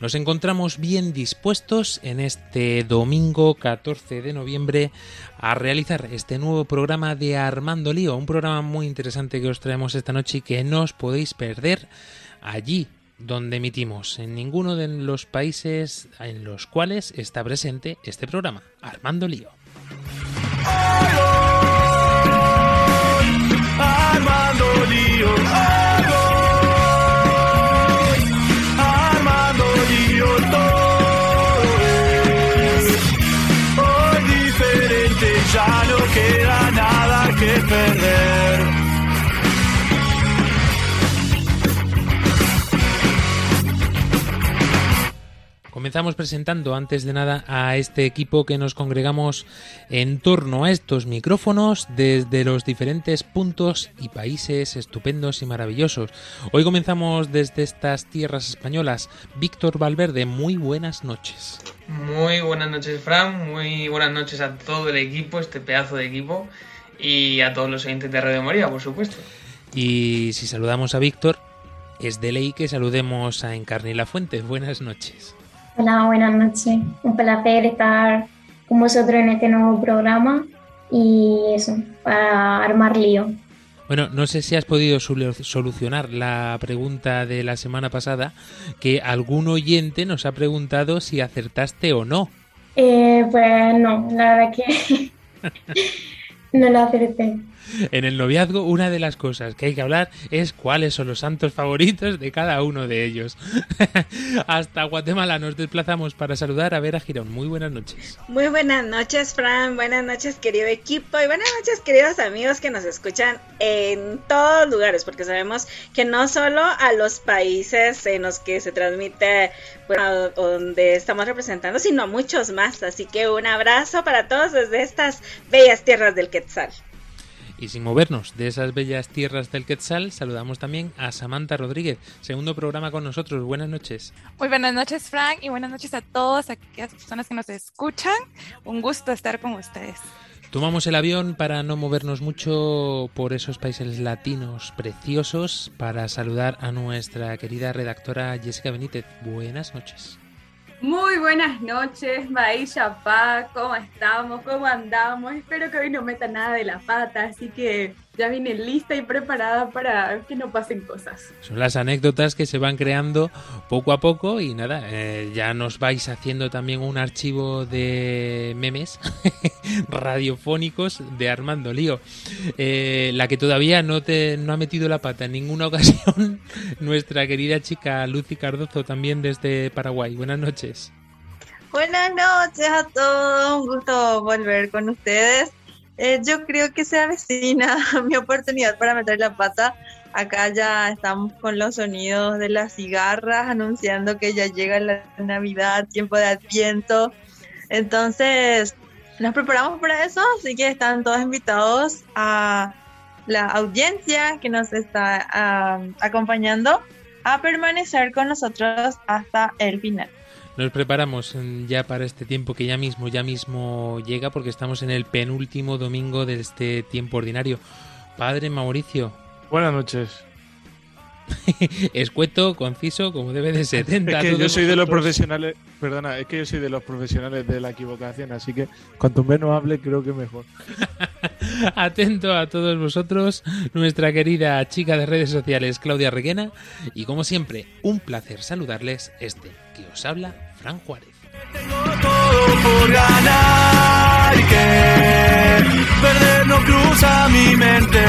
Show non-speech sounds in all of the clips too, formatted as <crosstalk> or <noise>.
Nos encontramos bien dispuestos en este domingo 14 de noviembre a realizar este nuevo programa de Armando Lío, un programa muy interesante que os traemos esta noche y que no os podéis perder allí donde emitimos, en ninguno de los países en los cuales está presente este programa, Armando Lío. Comenzamos presentando antes de nada a este equipo que nos congregamos en torno a estos micrófonos desde los diferentes puntos y países estupendos y maravillosos. Hoy comenzamos desde estas tierras españolas. Víctor Valverde, muy buenas noches. Muy buenas noches, Fran. Muy buenas noches a todo el equipo, este pedazo de equipo, y a todos los oyentes de Radio María, por supuesto. Y si saludamos a Víctor, es de ley que saludemos a Encarni La Fuente. Buenas noches. Hola, buenas noches. Un placer estar con vosotros en este nuevo programa y eso, para armar lío. Bueno, no sé si has podido solu- solucionar la pregunta de la semana pasada, que algún oyente nos ha preguntado si acertaste o no. Eh, pues no, la verdad que <laughs> no lo acerté. En el noviazgo, una de las cosas que hay que hablar es cuáles son los santos favoritos de cada uno de ellos. <laughs> Hasta Guatemala nos desplazamos para saludar a Vera Girón. Muy buenas noches. Muy buenas noches, Fran. Buenas noches, querido equipo. Y buenas noches, queridos amigos que nos escuchan en todos lugares, porque sabemos que no solo a los países en los que se transmite, donde estamos representando, sino a muchos más. Así que un abrazo para todos desde estas bellas tierras del Quetzal. Y sin movernos de esas bellas tierras del Quetzal, saludamos también a Samantha Rodríguez, segundo programa con nosotros. Buenas noches. Muy buenas noches, Frank, y buenas noches a todas aquellas personas que nos escuchan. Un gusto estar con ustedes. Tomamos el avión para no movernos mucho por esos países latinos preciosos para saludar a nuestra querida redactora Jessica Benítez. Buenas noches. Muy buenas noches, Maisha Pa, ¿cómo estamos? ¿Cómo andamos? Espero que hoy no meta nada de la pata, así que ya vine lista y preparada para que no pasen cosas. Son las anécdotas que se van creando poco a poco y nada, eh, ya nos vais haciendo también un archivo de memes <laughs> radiofónicos de Armando Lío. Eh, la que todavía no, te, no ha metido la pata en ninguna <laughs> ocasión, nuestra querida chica Lucy Cardozo, también desde Paraguay. Buenas noches. Buenas noches a todos, un gusto volver con ustedes. Eh, yo creo que se avecina <laughs> mi oportunidad para meter la pata. Acá ya estamos con los sonidos de las cigarras anunciando que ya llega la Navidad, tiempo de Adviento. Entonces, nos preparamos para eso, así que están todos invitados a la audiencia que nos está ah, acompañando a permanecer con nosotros hasta el final. Nos preparamos ya para este tiempo que ya mismo, ya mismo llega porque estamos en el penúltimo domingo de este tiempo ordinario. Padre Mauricio, Buenas noches. <laughs> escueto, conciso, como debe de ser. <laughs> Es que yo soy de los profesionales, perdona, es que yo soy de los profesionales de la equivocación, así que cuanto menos hable creo que mejor. <laughs> Atento a todos vosotros, nuestra querida chica de redes sociales, Claudia Reguena. Y como siempre, un placer saludarles este que os habla, Fran Juárez. todo por ganar y que perder no cruza mi mente.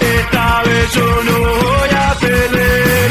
Esta vez yo no voy a perder.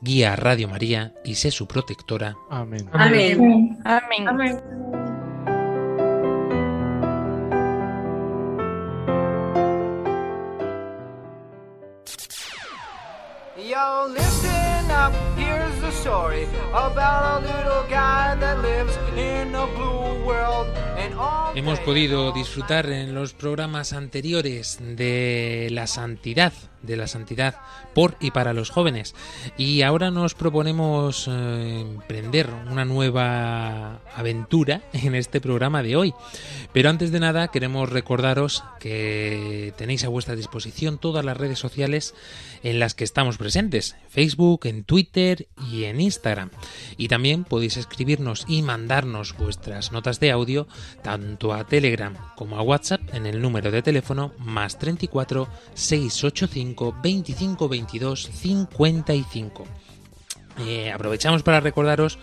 guía a Radio María y sé su protectora. Amén. Amén. Amén. Amén. Yo, listen up, here's the story about a little guy that lives in a blue world. And all Hemos podido disfrutar en los programas anteriores de la santidad, de la santidad por y para los jóvenes. Y ahora nos proponemos eh, emprender una nueva aventura <laughs> en este programa de hoy. Pero antes de nada queremos recordaros que tenéis a vuestra disposición todas las redes sociales en las que estamos presentes, Facebook, en Twitter y en Instagram. Y también podéis escribirnos y mandarnos vuestras notas de audio tanto a Telegram como a WhatsApp en el número de teléfono más 34 685 25 22 55. Eh, aprovechamos para recordaros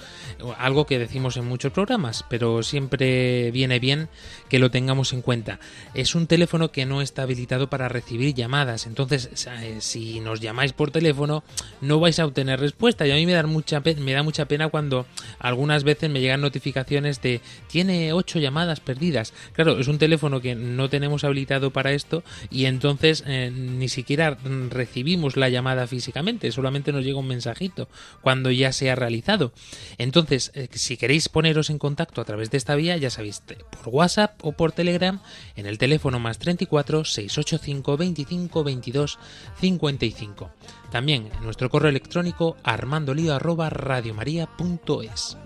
algo que decimos en muchos programas, pero siempre viene bien que lo tengamos en cuenta. Es un teléfono que no está habilitado para recibir llamadas, entonces eh, si nos llamáis por teléfono no vais a obtener respuesta y a mí me da mucha me da mucha pena cuando algunas veces me llegan notificaciones de tiene ocho llamadas perdidas. Claro, es un teléfono que no tenemos habilitado para esto y entonces eh, ni siquiera recibimos la llamada físicamente, solamente nos llega un mensajito cuando ya se ha realizado. Entonces, eh, si queréis poneros en contacto a través de esta vía, ya sabéis, por WhatsApp o por Telegram, en el teléfono más 34 685 25 22 55. También en nuestro correo electrónico armandolio arroba radiomaria.es.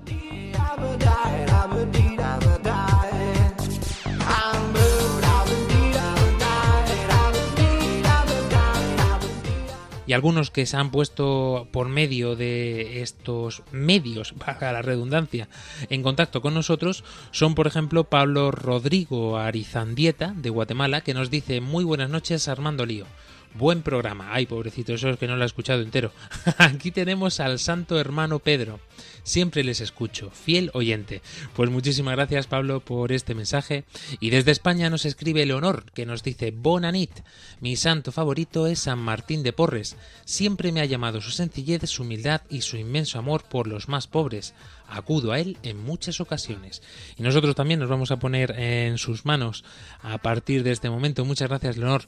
y algunos que se han puesto por medio de estos medios, <laughs> para la redundancia, en contacto con nosotros son, por ejemplo, Pablo Rodrigo Arizandieta, de Guatemala, que nos dice muy buenas noches, Armando Lío. Buen programa. Ay, pobrecito, eso es que no lo ha escuchado entero. <laughs> Aquí tenemos al santo hermano Pedro. Siempre les escucho, fiel oyente. Pues muchísimas gracias, Pablo, por este mensaje. Y desde España nos escribe Leonor, que nos dice Bonanit. Mi santo favorito es San Martín de Porres. Siempre me ha llamado su sencillez, su humildad y su inmenso amor por los más pobres. Acudo a él en muchas ocasiones. Y nosotros también nos vamos a poner en sus manos a partir de este momento. Muchas gracias, Leonor.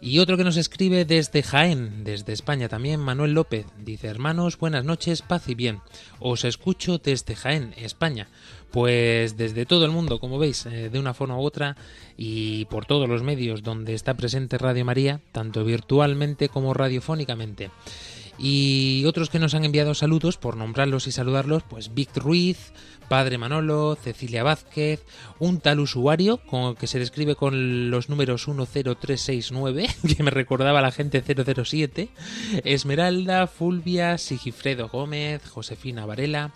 Y otro que nos escribe desde Jaén, desde España también, Manuel López. Dice, hermanos, buenas noches, paz y bien. Os escucho desde Jaén, España. Pues desde todo el mundo, como veis, eh, de una forma u otra y por todos los medios donde está presente Radio María, tanto virtualmente como radiofónicamente. Y otros que nos han enviado saludos, por nombrarlos y saludarlos, pues Víctor Ruiz, Padre Manolo, Cecilia Vázquez, un tal usuario con, que se describe con los números 10369, <laughs> que me recordaba a la gente 007, Esmeralda, Fulvia, Sigifredo Gómez, Josefina Varela,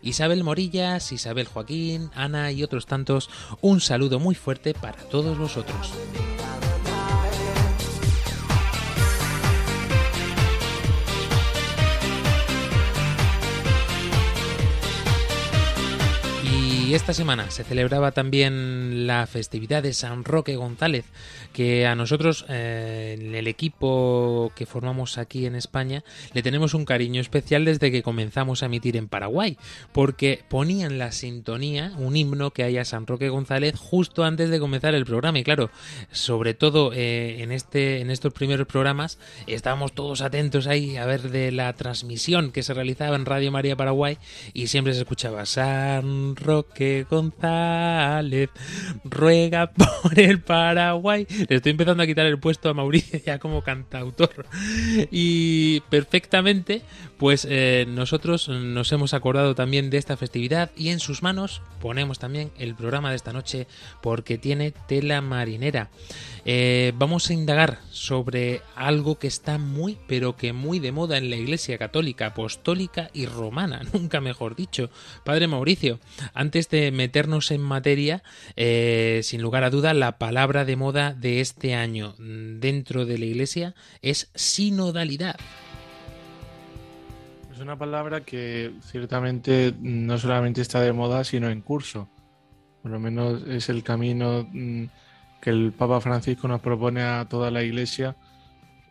Isabel Morillas, Isabel Joaquín, Ana y otros tantos. Un saludo muy fuerte para todos vosotros. Esta semana se celebraba también la festividad de San Roque González, que a nosotros, eh, en el equipo que formamos aquí en España, le tenemos un cariño especial desde que comenzamos a emitir en Paraguay, porque ponían la sintonía, un himno que hay a San Roque González justo antes de comenzar el programa. Y claro, sobre todo eh, en, este, en estos primeros programas, estábamos todos atentos ahí a ver de la transmisión que se realizaba en Radio María Paraguay y siempre se escuchaba San Roque González ruega por el Paraguay. Le estoy empezando a quitar el puesto a Mauricio ya como cantautor. Y perfectamente, pues eh, nosotros nos hemos acordado también de esta festividad y en sus manos ponemos también el programa de esta noche porque tiene tela marinera. Eh, vamos a indagar sobre algo que está muy, pero que muy de moda en la Iglesia Católica, Apostólica y Romana, <laughs> nunca mejor dicho. Padre Mauricio, antes meternos en materia, eh, sin lugar a duda, la palabra de moda de este año dentro de la Iglesia es sinodalidad. Es una palabra que ciertamente no solamente está de moda, sino en curso. Por lo menos es el camino mm, que el Papa Francisco nos propone a toda la Iglesia.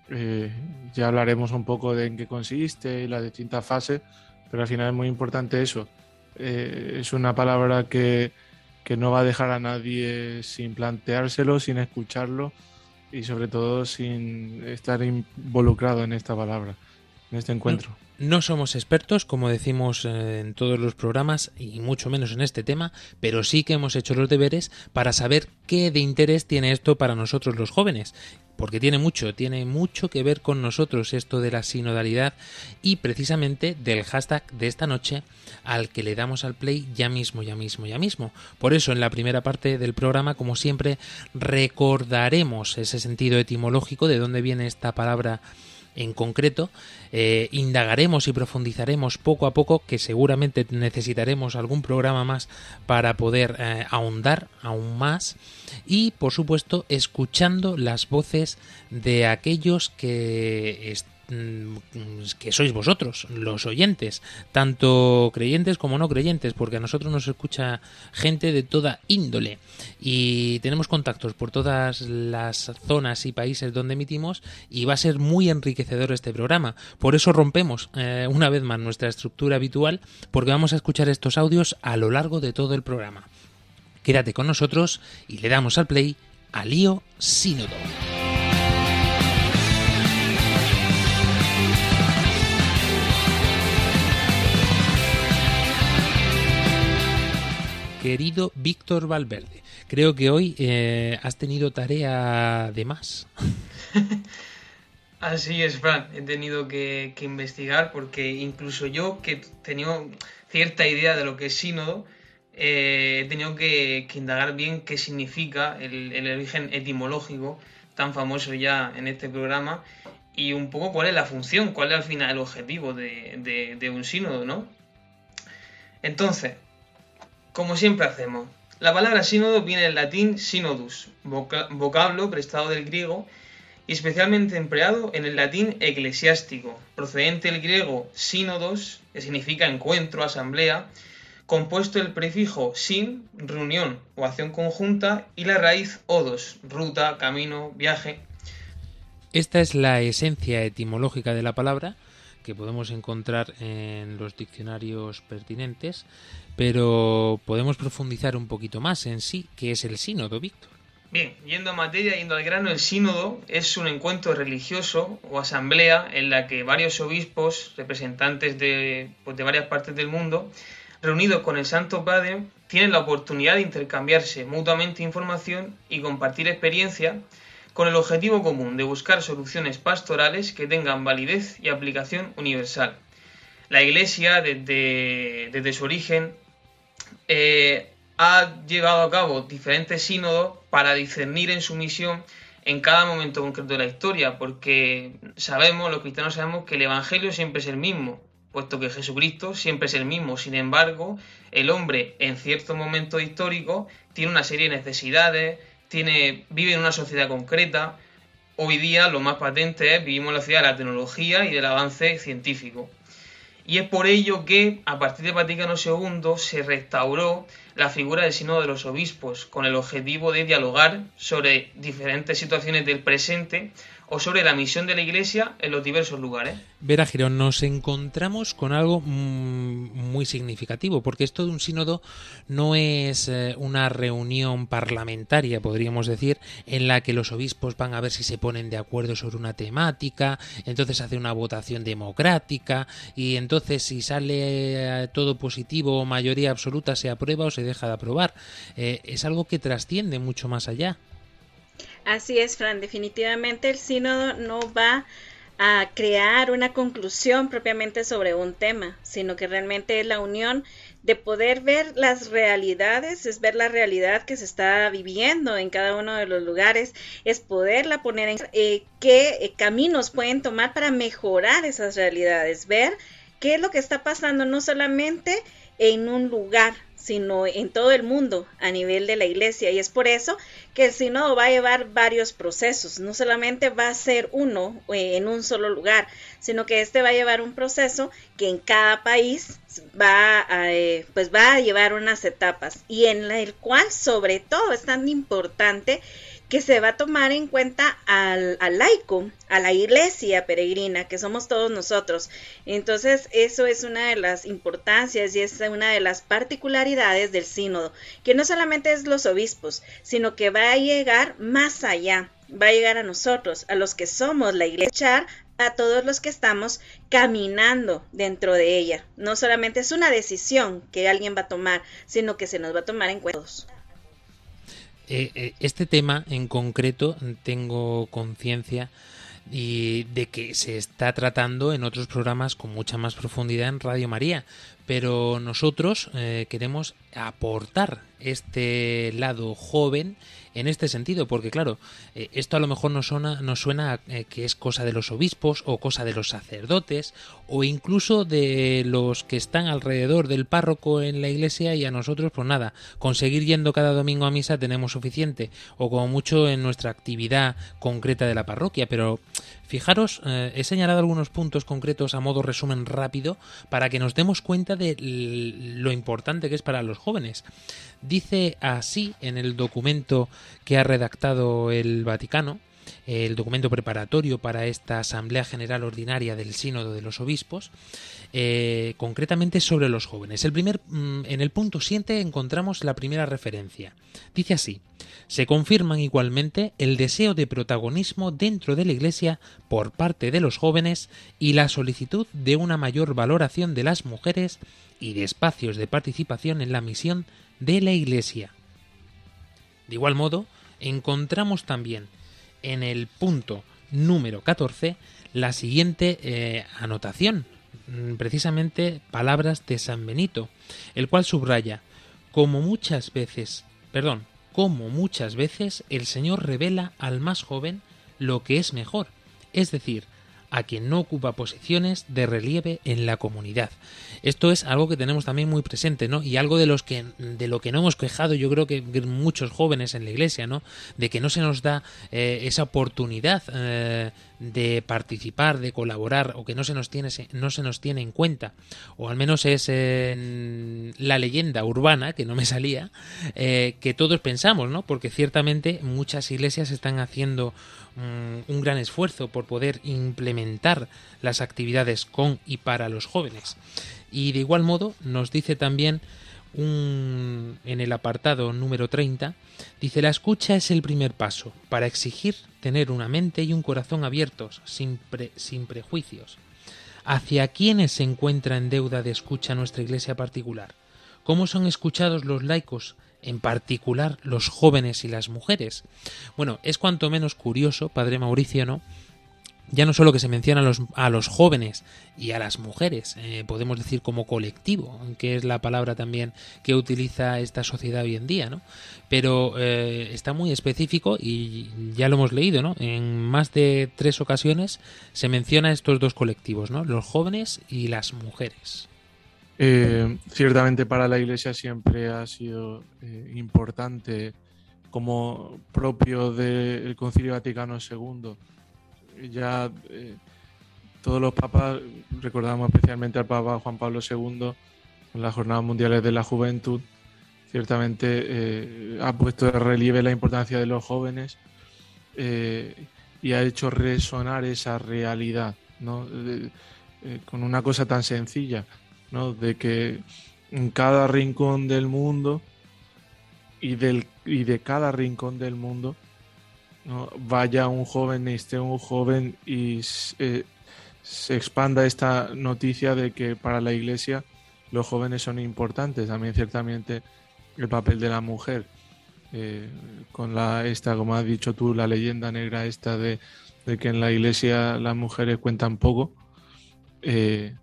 Eh, ya hablaremos un poco de en qué consiste y las distintas fases, pero al final es muy importante eso. Eh, es una palabra que, que no va a dejar a nadie sin planteárselo, sin escucharlo y sobre todo sin estar involucrado en esta palabra, en este encuentro. No somos expertos, como decimos eh, en todos los programas, y mucho menos en este tema, pero sí que hemos hecho los deberes para saber qué de interés tiene esto para nosotros los jóvenes. Porque tiene mucho, tiene mucho que ver con nosotros esto de la sinodalidad y precisamente del hashtag de esta noche al que le damos al play ya mismo, ya mismo, ya mismo. Por eso en la primera parte del programa, como siempre, recordaremos ese sentido etimológico de dónde viene esta palabra en concreto, eh, indagaremos y profundizaremos poco a poco, que seguramente necesitaremos algún programa más para poder eh, ahondar aún más. Y, por supuesto, escuchando las voces de aquellos que que sois vosotros, los oyentes, tanto creyentes como no creyentes, porque a nosotros nos escucha gente de toda índole y tenemos contactos por todas las zonas y países donde emitimos y va a ser muy enriquecedor este programa. Por eso rompemos eh, una vez más nuestra estructura habitual, porque vamos a escuchar estos audios a lo largo de todo el programa. Quédate con nosotros y le damos al play a Lío Sínodo. Querido Víctor Valverde. Creo que hoy eh, has tenido tarea de más. <laughs> Así es, Fran. He tenido que, investigar porque incluso yo, que tenía cierta idea de lo que es sínodo, eh, he tenido que, indagar bien qué significa el, origen etimológico tan famoso ya en este programa y un poco cuál es la función, cuál es al final el objetivo de, de un sínodo, ¿no? Entonces, como siempre hacemos. La palabra sínodo viene del latín synodus, vocablo prestado del griego y especialmente empleado en el latín eclesiástico, procedente del griego sínodos, que significa encuentro, asamblea, compuesto el prefijo sin, reunión o acción conjunta, y la raíz odos, ruta, camino, viaje. Esta es la esencia etimológica de la palabra que podemos encontrar en los diccionarios pertinentes, pero podemos profundizar un poquito más en sí, qué es el sínodo, Víctor. Bien, yendo a materia, yendo al grano, el sínodo es un encuentro religioso o asamblea en la que varios obispos, representantes de, pues, de varias partes del mundo, reunidos con el Santo Padre, tienen la oportunidad de intercambiarse mutuamente información y compartir experiencia con el objetivo común de buscar soluciones pastorales que tengan validez y aplicación universal. La Iglesia, desde, su origen, eh, ha llevado a cabo diferentes sínodos para discernir en su misión en cada momento concreto de la historia, porque sabemos, los cristianos sabemos que el Evangelio siempre es el mismo, puesto que Jesucristo siempre es el mismo. Sin embargo, el hombre en cierto momento histórico tiene una serie de necesidades, vive en una sociedad concreta. Hoy día lo más patente es vivimos en la sociedad de la tecnología y del avance científico. Y es por ello que, a partir de Vaticano II, se restauró la figura del Sínodo de los Obispos, con el objetivo de dialogar sobre diferentes situaciones del presente o sobre la misión de la Iglesia en los diversos lugares. Vera Girón, nos encontramos con algo mm, muy significativo, porque esto de un sínodo no es eh, una reunión parlamentaria, podríamos decir, en la que los obispos van a ver si se ponen de acuerdo sobre una temática, entonces hace una votación democrática y entonces si sale eh, todo positivo o mayoría absoluta se aprueba o se deja de aprobar. Eh, es algo que trasciende mucho más allá. Así es, Fran. Definitivamente el sínodo no va a crear una conclusión propiamente sobre un tema, sino que realmente es la unión de poder ver las realidades, es ver la realidad que se está viviendo en cada uno de los lugares, es poderla poner en eh, qué eh, caminos pueden tomar para mejorar esas realidades, ver qué es lo que está pasando no solamente en un lugar, sino en todo el mundo a nivel de la iglesia. Y es por eso que el sínodo va a llevar varios procesos. No solamente va a ser uno eh, en un solo lugar, sino que este va a llevar un proceso que en cada país va a, eh, pues va a llevar unas etapas y en el cual sobre todo es tan importante que se va a tomar en cuenta al, laico, a la iglesia peregrina, que somos todos nosotros. Entonces, eso es una de las importancias y es una de las particularidades del sínodo, que no solamente es los obispos, sino que va a llegar más allá, va a llegar a nosotros, a los que somos la iglesia, a todos los que estamos caminando dentro de ella. No solamente es una decisión que alguien va a tomar, sino que se nos va a tomar en cuenta. Eh, este tema en concreto tengo conciencia y de que se está tratando en otros programas con mucha más profundidad en Radio María, pero nosotros eh, queremos aportar este lado joven en este sentido, porque claro, eh, esto a lo mejor nos suena, suena eh, que es cosa de los obispos o cosa de los sacerdotes o incluso de los que están alrededor del párroco en la iglesia y a nosotros pues nada, conseguir yendo cada domingo a misa tenemos suficiente o como mucho en nuestra actividad concreta de la parroquia, pero fijaros, eh, he señalado algunos puntos concretos a modo resumen rápido para que nos demos cuenta de lo importante que es para los jóvenes. Dice así en el documento que ha redactado el Vaticano, el documento preparatorio para esta Asamblea General Ordinaria del Sínodo de los Obispos, eh, concretamente sobre los jóvenes. El primer, mm, en el punto 7 encontramos la primera referencia. Dice así, se confirman igualmente el deseo de protagonismo dentro de la Iglesia por parte de los jóvenes y la solicitud de una mayor valoración de las mujeres y de espacios de participación en la misión de la Iglesia. De igual modo, encontramos también en el punto número 14 la siguiente eh, anotación, mm, precisamente palabras de San Benito, el cual subraya, como muchas veces, perdón, como muchas veces el Señor revela al más joven lo que es mejor, es decir, a quien no ocupa posiciones de relieve en la comunidad. Esto es algo que tenemos también muy presente, ¿no? Y algo de los que de lo que no hemos quejado, yo creo que muchos jóvenes en la iglesia, ¿no? De que no se nos da eh, esa oportunidad eh, de participar, de colaborar, o que no se nos tiene no se nos tiene en cuenta, o al menos es la leyenda urbana que no me salía, eh, que todos pensamos, ¿no? Porque ciertamente muchas iglesias están haciendo mm, un gran esfuerzo por poder implementar las actividades con y para los jóvenes. Y de igual modo nos dice también en el apartado número 30, dice la escucha es el primer paso para exigir tener una mente y un corazón abiertos, sin, sin prejuicios. ¿Hacia quiénes se encuentra en deuda de escucha nuestra iglesia particular? ¿Cómo son escuchados los laicos, en particular los jóvenes y las mujeres? Bueno, es cuanto menos curioso, padre Mauricio, ¿no? Ya no solo que se menciona a los, a los jóvenes y a las mujeres, eh, podemos decir como colectivo, que es la palabra también que utiliza esta sociedad hoy en día, ¿no? Pero eh, está muy específico y ya lo hemos leído, ¿no? En más de tres ocasiones se menciona estos dos colectivos, ¿no? Los jóvenes y las mujeres. Eh, ciertamente para la Iglesia siempre ha sido importante como propio del Concilio Vaticano II ya eh, todos los papas, recordamos especialmente al Papa Juan Pablo II, en las Jornadas Mundiales de la Juventud, ciertamente eh, ha puesto de relieve la importancia de los jóvenes. Eh, y ha hecho resonar esa realidad, ¿no? Con una cosa tan sencilla, ¿no? De que en cada rincón del mundo y, del, y de cada rincón del mundo vaya un joven, esté un joven y eh, se expanda esta noticia de que para la iglesia los jóvenes son importantes. También ciertamente el papel de la mujer. Eh, con la esta, como has dicho tú, la leyenda negra esta de, que en la iglesia las mujeres cuentan poco. Eh,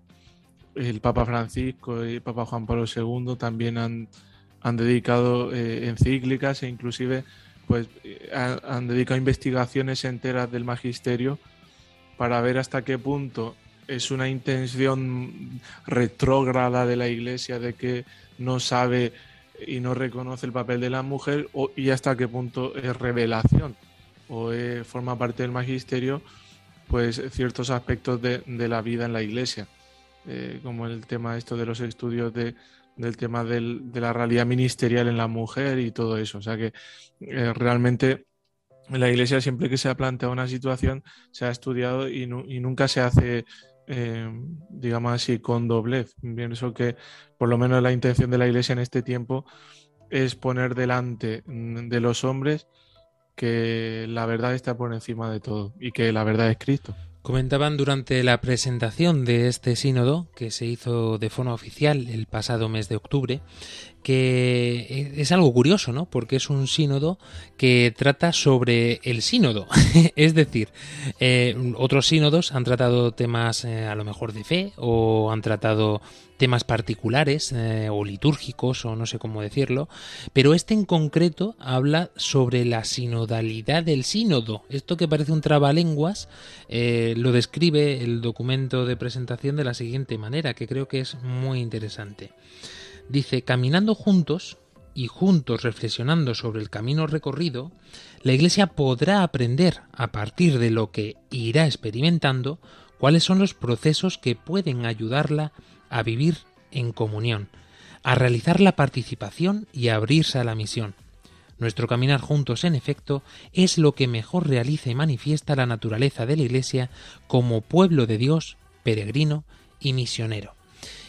el Papa Francisco y el Papa Juan Pablo II también han, han dedicado encíclicas e inclusive pues han dedicado investigaciones enteras del magisterio para ver hasta qué punto es una intención retrógrada de la Iglesia de que no sabe y no reconoce el papel de la mujer y hasta qué punto es revelación o forma parte del magisterio pues ciertos aspectos de, la vida en la Iglesia, eh, como el tema esto de los estudios de, del tema de la realidad ministerial en la mujer y todo eso. O sea que eh, realmente en la Iglesia siempre que se ha planteado una situación se ha estudiado y, y nunca se hace eh, digamos así, con doblez. Pienso que por lo menos la intención de la Iglesia en este tiempo es poner delante mm, de los hombres que la verdad está por encima de todo y que la verdad es Cristo. Comentaban durante la presentación de este sínodo, que se hizo de forma oficial el pasado mes de octubre, que es algo curioso, ¿no? Porque es un sínodo que trata sobre el sínodo. <laughs> es decir, eh, otros sínodos han tratado temas eh, a lo mejor de fe o han tratado temas particulares eh, o litúrgicos o no sé cómo decirlo, pero este en concreto habla sobre la sinodalidad del sínodo. Esto que parece un trabalenguas lo describe el documento de presentación de la siguiente manera, que creo que es muy interesante. Dice, caminando juntos y juntos reflexionando sobre el camino recorrido, la Iglesia podrá aprender a partir de lo que irá experimentando cuáles son los procesos que pueden ayudarla a vivir en comunión, a realizar la participación y a abrirse a la misión. Nuestro caminar juntos, en efecto, es lo que mejor realiza y manifiesta la naturaleza de la Iglesia como pueblo de Dios, peregrino y misionero.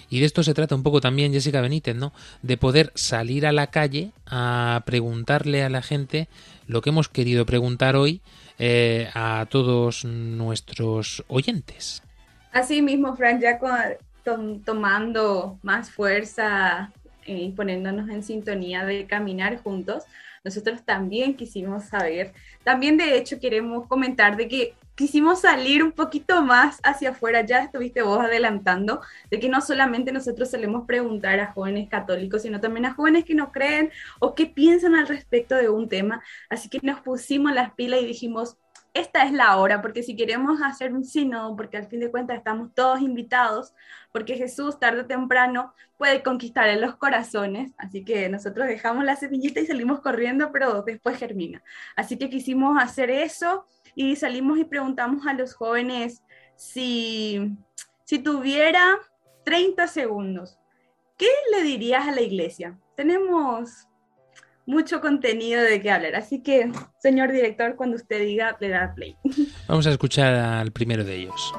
Y de esto se trata un poco también, Jessica Benítez, ¿no? De poder salir a la calle a preguntarle a la gente lo que hemos querido preguntar hoy eh, a todos nuestros oyentes. Así mismo, Fran, ya tomando más fuerza eh, y poniéndonos en sintonía de caminar juntos, nosotros también quisimos saber, también de hecho queremos comentar de que quisimos salir un poquito más hacia afuera, ya estuviste vos adelantando, de que no solamente nosotros solemos preguntar a jóvenes católicos, sino también a jóvenes que no creen o que piensan al respecto de un tema. Así que nos pusimos las pilas y dijimos, esta es la hora, porque si queremos hacer un sínodo, porque al fin de cuentas estamos todos invitados, porque Jesús tarde o temprano puede conquistar en los corazones, así que nosotros dejamos la semillita y salimos corriendo, pero después germina. Así que quisimos hacer eso y salimos y preguntamos a los jóvenes si, si tuviera 30 segundos, ¿qué le dirías a la iglesia? Tenemos mucho contenido de qué hablar, así que, señor director, cuando usted diga, le da play. Vamos a escuchar al primero de ellos.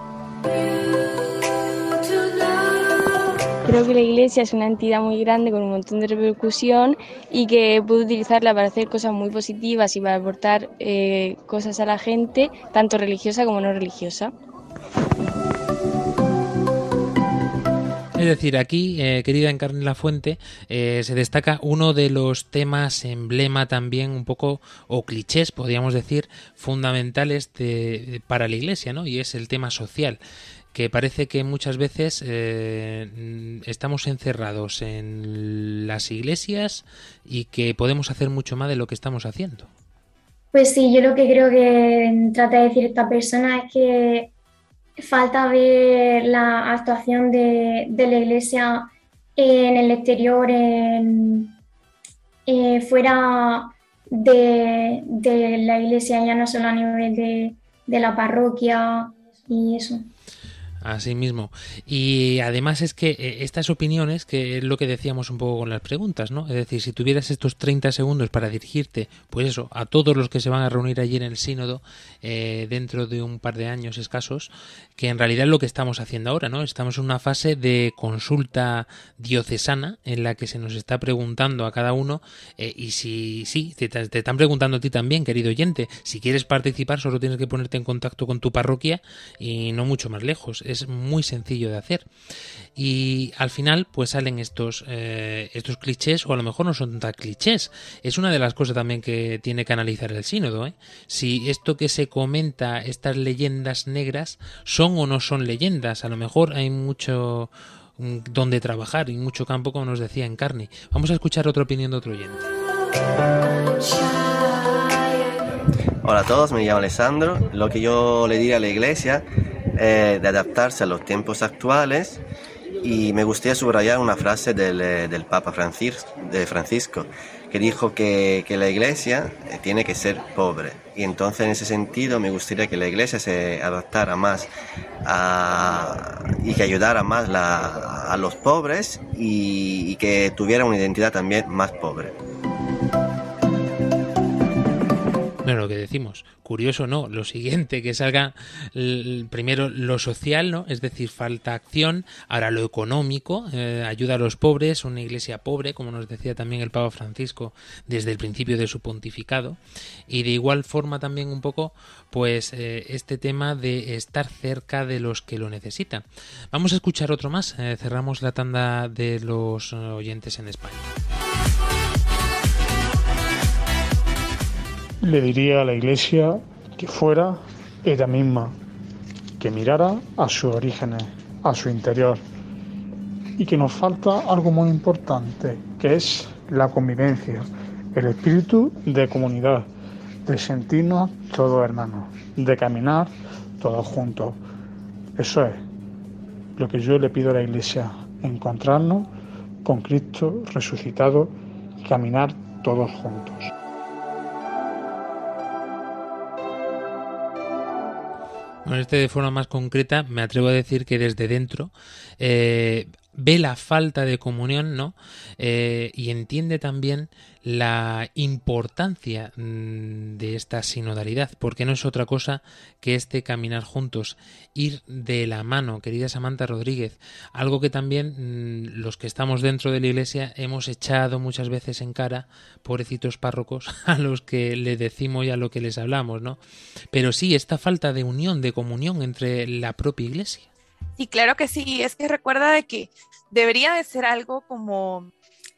Creo que la iglesia es una entidad muy grande con un montón de repercusión y que puede utilizarla para hacer cosas muy positivas y para aportar eh, cosas a la gente, tanto religiosa como no religiosa. Es decir, aquí, eh, querida Encarne La Fuente, eh, se destaca uno de los temas emblema también un poco, o clichés, podríamos decir, fundamentales para la Iglesia, ¿no? Y es el tema social que parece que muchas veces eh, estamos encerrados en las iglesias y que podemos hacer mucho más de lo que estamos haciendo. Pues sí, yo lo que creo que trata de decir esta persona es que falta ver la actuación de, la iglesia en el exterior, en, eh, fuera de, la iglesia, ya no solo a nivel de, de la parroquia y eso. Así mismo. Y además es que eh, estas opiniones, que es lo que decíamos un poco con las preguntas, ¿no? Es decir, si tuvieras estos 30 segundos para dirigirte, pues eso, a todos los que se van a reunir allí en el sínodo eh, dentro de un par de años escasos, que en realidad es lo que estamos haciendo ahora, ¿no? Estamos en una fase de consulta diocesana en la que se nos está preguntando a cada uno eh, y si sí, te, te están preguntando a ti también, querido oyente, si quieres participar solo tienes que ponerte en contacto con tu parroquia y no mucho más lejos es muy sencillo de hacer. Y al final, pues salen estos, eh, estos clichés, o a lo mejor no son tan clichés. Es una de las cosas también que tiene que analizar el sínodo. ¿eh? Si esto que se comenta, estas leyendas negras, son o no son leyendas. A lo mejor hay mucho mm, donde trabajar y mucho campo, como nos decía en carne. Vamos a escuchar otra opinión de otro oyente. Hola a todos, me llamo Alessandro. Lo que yo le diría a la iglesia eh, de adaptarse a los tiempos actuales y me gustaría subrayar una frase del, eh, del Papa de Francisco que dijo que, que, la iglesia eh, tiene que ser pobre. Y entonces en ese sentido me gustaría que la iglesia se adaptara más a, y que ayudara más la, a los pobres y que tuviera una identidad también más pobre. Bueno, lo que decimos, curioso no, lo siguiente, que salga primero lo social, ¿no? Es decir, falta acción, ahora lo económico, eh, ayuda a los pobres, una iglesia pobre, como nos decía también el Papa Francisco desde el principio de su pontificado, y de igual forma también un poco, pues, eh, este tema de estar cerca de los que lo necesitan. Vamos a escuchar otro más, eh, cerramos la tanda de los oyentes en España. Le diría a la Iglesia que fuera ella misma, que mirara a sus orígenes, a su interior, y que nos falta algo muy importante, que es la convivencia, el espíritu de comunidad, de sentirnos todos hermanos, de caminar todos juntos. Eso es lo que yo le pido a la Iglesia, encontrarnos con Cristo resucitado caminar todos juntos. Bueno, este de forma más concreta me atrevo a decir que desde dentro eh, ve la falta de comunión, ¿no? Eh, y entiende también la importancia mm, de esta sinodalidad, porque no es otra cosa que este caminar juntos, ir de la mano, querida Samantha Rodríguez, algo que también mm, los que estamos dentro de la iglesia hemos echado muchas veces en cara, pobrecitos párrocos, <laughs> a los que le decimos y a lo que les hablamos, ¿no? Pero sí, esta falta de unión, de comunión entre la propia iglesia. Sí, claro que sí, es que recuerda de que debería de ser algo como,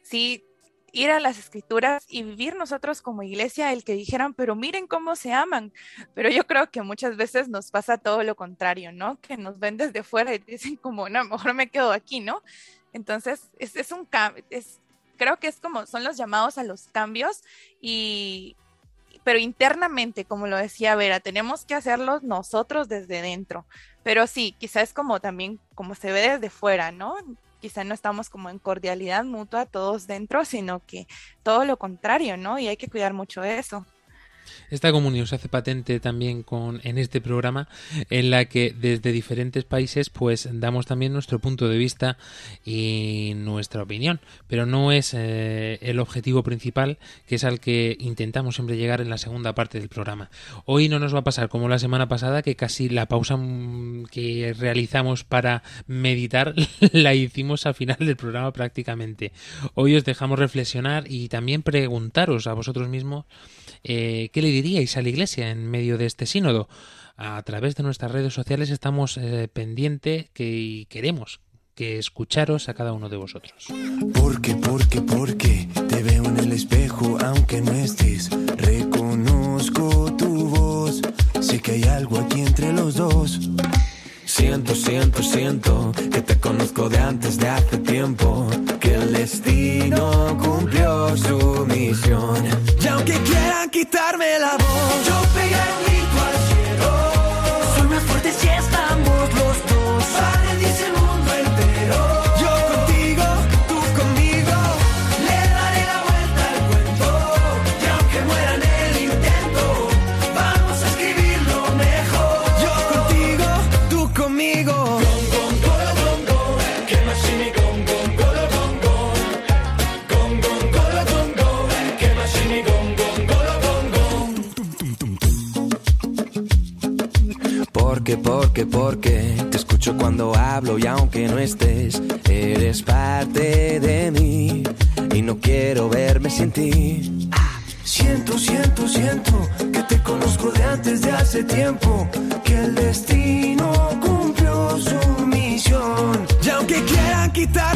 sí, ir a las escrituras y vivir nosotros como iglesia el que dijeran, pero miren cómo se aman. Pero yo creo que muchas veces nos pasa todo lo contrario, ¿no? Que nos ven desde fuera y dicen como, no, mejor me quedo aquí, ¿no? Entonces, es, es un cambio, es, creo que es como, son los llamados a los cambios y, pero internamente, como lo decía Vera, tenemos que hacerlos nosotros desde dentro. Pero sí, quizás como también como se ve desde fuera, ¿no? quizá no estamos como en cordialidad mutua todos dentro, sino que todo lo contrario, ¿no? Y hay que cuidar mucho eso. Esta comunión se hace patente también con, en este programa, en la que desde diferentes países pues damos también nuestro punto de vista y nuestra opinión, pero no es eh, el objetivo principal, que es al que intentamos siempre llegar en la segunda parte del programa. Hoy no nos va a pasar como la semana pasada, que casi la pausa mm, que realizamos para meditar <laughs> la hicimos al final del programa prácticamente. Hoy os dejamos reflexionar y también preguntaros a vosotros mismos eh, ¿qué le diríais a la Iglesia en medio de este sínodo? A través de nuestras redes sociales estamos eh, pendientes que, y queremos que escucharos a cada uno de vosotros. Porque, porque, porque te veo en el espejo, aunque no estés, reconozco tu voz. Sé que hay algo aquí entre los dos. Siento, siento, siento que te conozco de antes de hace tiempo. Que el destino cumplió su misión. Quitarme la voz, Porque, porque te escucho cuando hablo y aunque no estés, eres parte de mí y no quiero verme sin ti. Siento, siento, siento que te conozco de antes de hace tiempo, que el destino cumplió su misión. Y aunque quieran quitarme